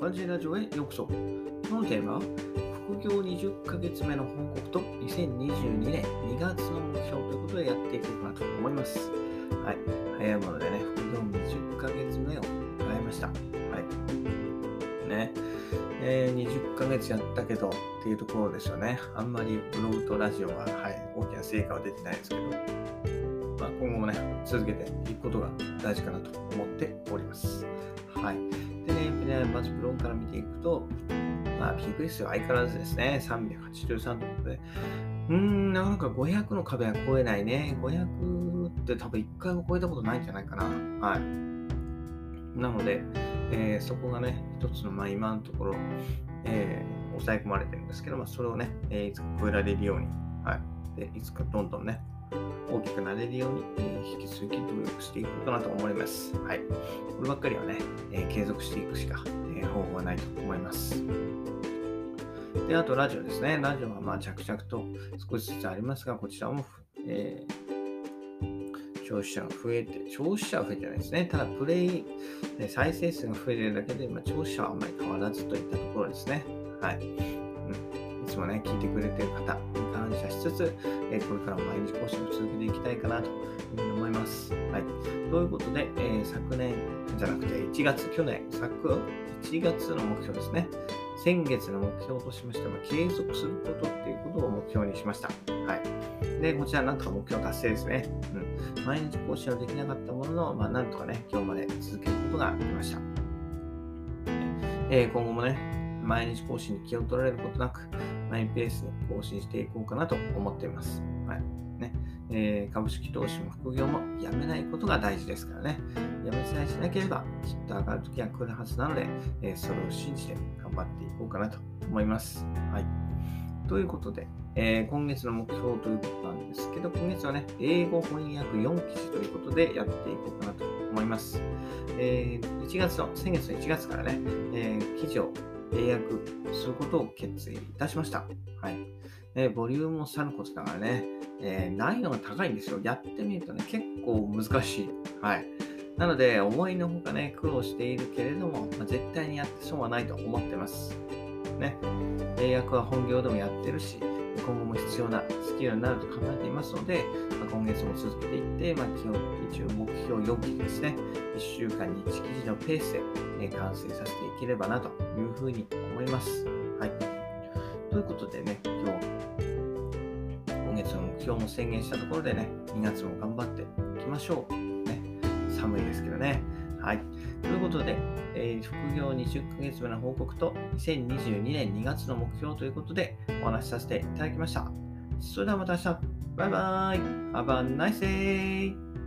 感じラジオへようこそ。今日のテーマは、副業20ヶ月目の報告と2022年2月の目標ということでやっていこうかなと思います。はい。早いものでね、副業20ヶ月目を迎えました。はい。ね。えー、20ヶ月やったけどっていうところですよね。あんまりブログとラジオは、はい、大きな成果は出てないですけど、今後もね、続けていくことが大事かなと思っております。はい。でね、まずブログから見ていくと、まあ、ピークですよ。相変わらずですね。383ということで。うーん、なかなか500の壁は超えないね。500って多分1回も超えたことないんじゃないかな。はい。なので、えー、そこがね、一つの、まあ、今のところ、えー、抑え込まれてるんですけど、まあ、それをね、えー、いつか超えられるように、はい。で、いつかどんどんね、大きくなれるように、えー、引き続き努力していこうかなと思います。はい。こればっかりはね、えー、継続していくしか、えー、方法はないと思います。で、あとラジオですね。ラジオはまあ着々と少しずつありますが、こちらも、えー、消費者が増えて、消費者は増えてないですね。ただ、プレイ、再生数が増えてるだけで、まあ、消費者はあんまり変わらずといったところですね。はい。うん、もね、聞いてくれてる方に感謝しつつ、えこれからも毎日更新を続けていきたいかなというふうに思います。はい。ということで、え、昨年じゃなくて1月、去年、昨1月の目標ですね。先月の目標としましては、継続することっていうことを目標にしました。はい。で、こちらなんとか目標達成ですね。うん。毎日更新はできなかったものの、まあ、なんとかね、今日まで続けることができました。えー、今後もね、毎日更新に気を取られることなく、マイペースに更新していこうかなと思っています。はいねえー、株式投資も副業もやめないことが大事ですからね。やめさえしなければきっと上がるときは来るはずなので、えー、それを信じて頑張っていこうかなと思います。はい。ということで、えー、今月の目標ということなんですけど、今月はね、英語翻訳4記事ということでやっていこうかなと思います。えー、1月の、先月の1月からね、え、記事を契約することを決意いたしました。はい。えボリュームもさることだからね、えー、難易度が高いんですよ。やってみるとね、結構難しい。はい。なので、思いのほかね、苦労しているけれども、まあ、絶対にやって損はないと思ってます。ね。契約は本業でもやってるし、今後も必要なスキルになると考えていますので、まあ、今月も続けていって、まあ、基本一応目標4期ですね、1週間に1記事のペースで、え完成させていければなというふうに思います。はい。ということでね、今日、今月の目標も宣言したところでね、2月も頑張っていきましょう。ね、寒いですけどね。はい。ということで、えー、副業20ヶ月目の報告と2022年2月の目標ということでお話しさせていただきました。それではまた明日。バイバイ。Have a nice day!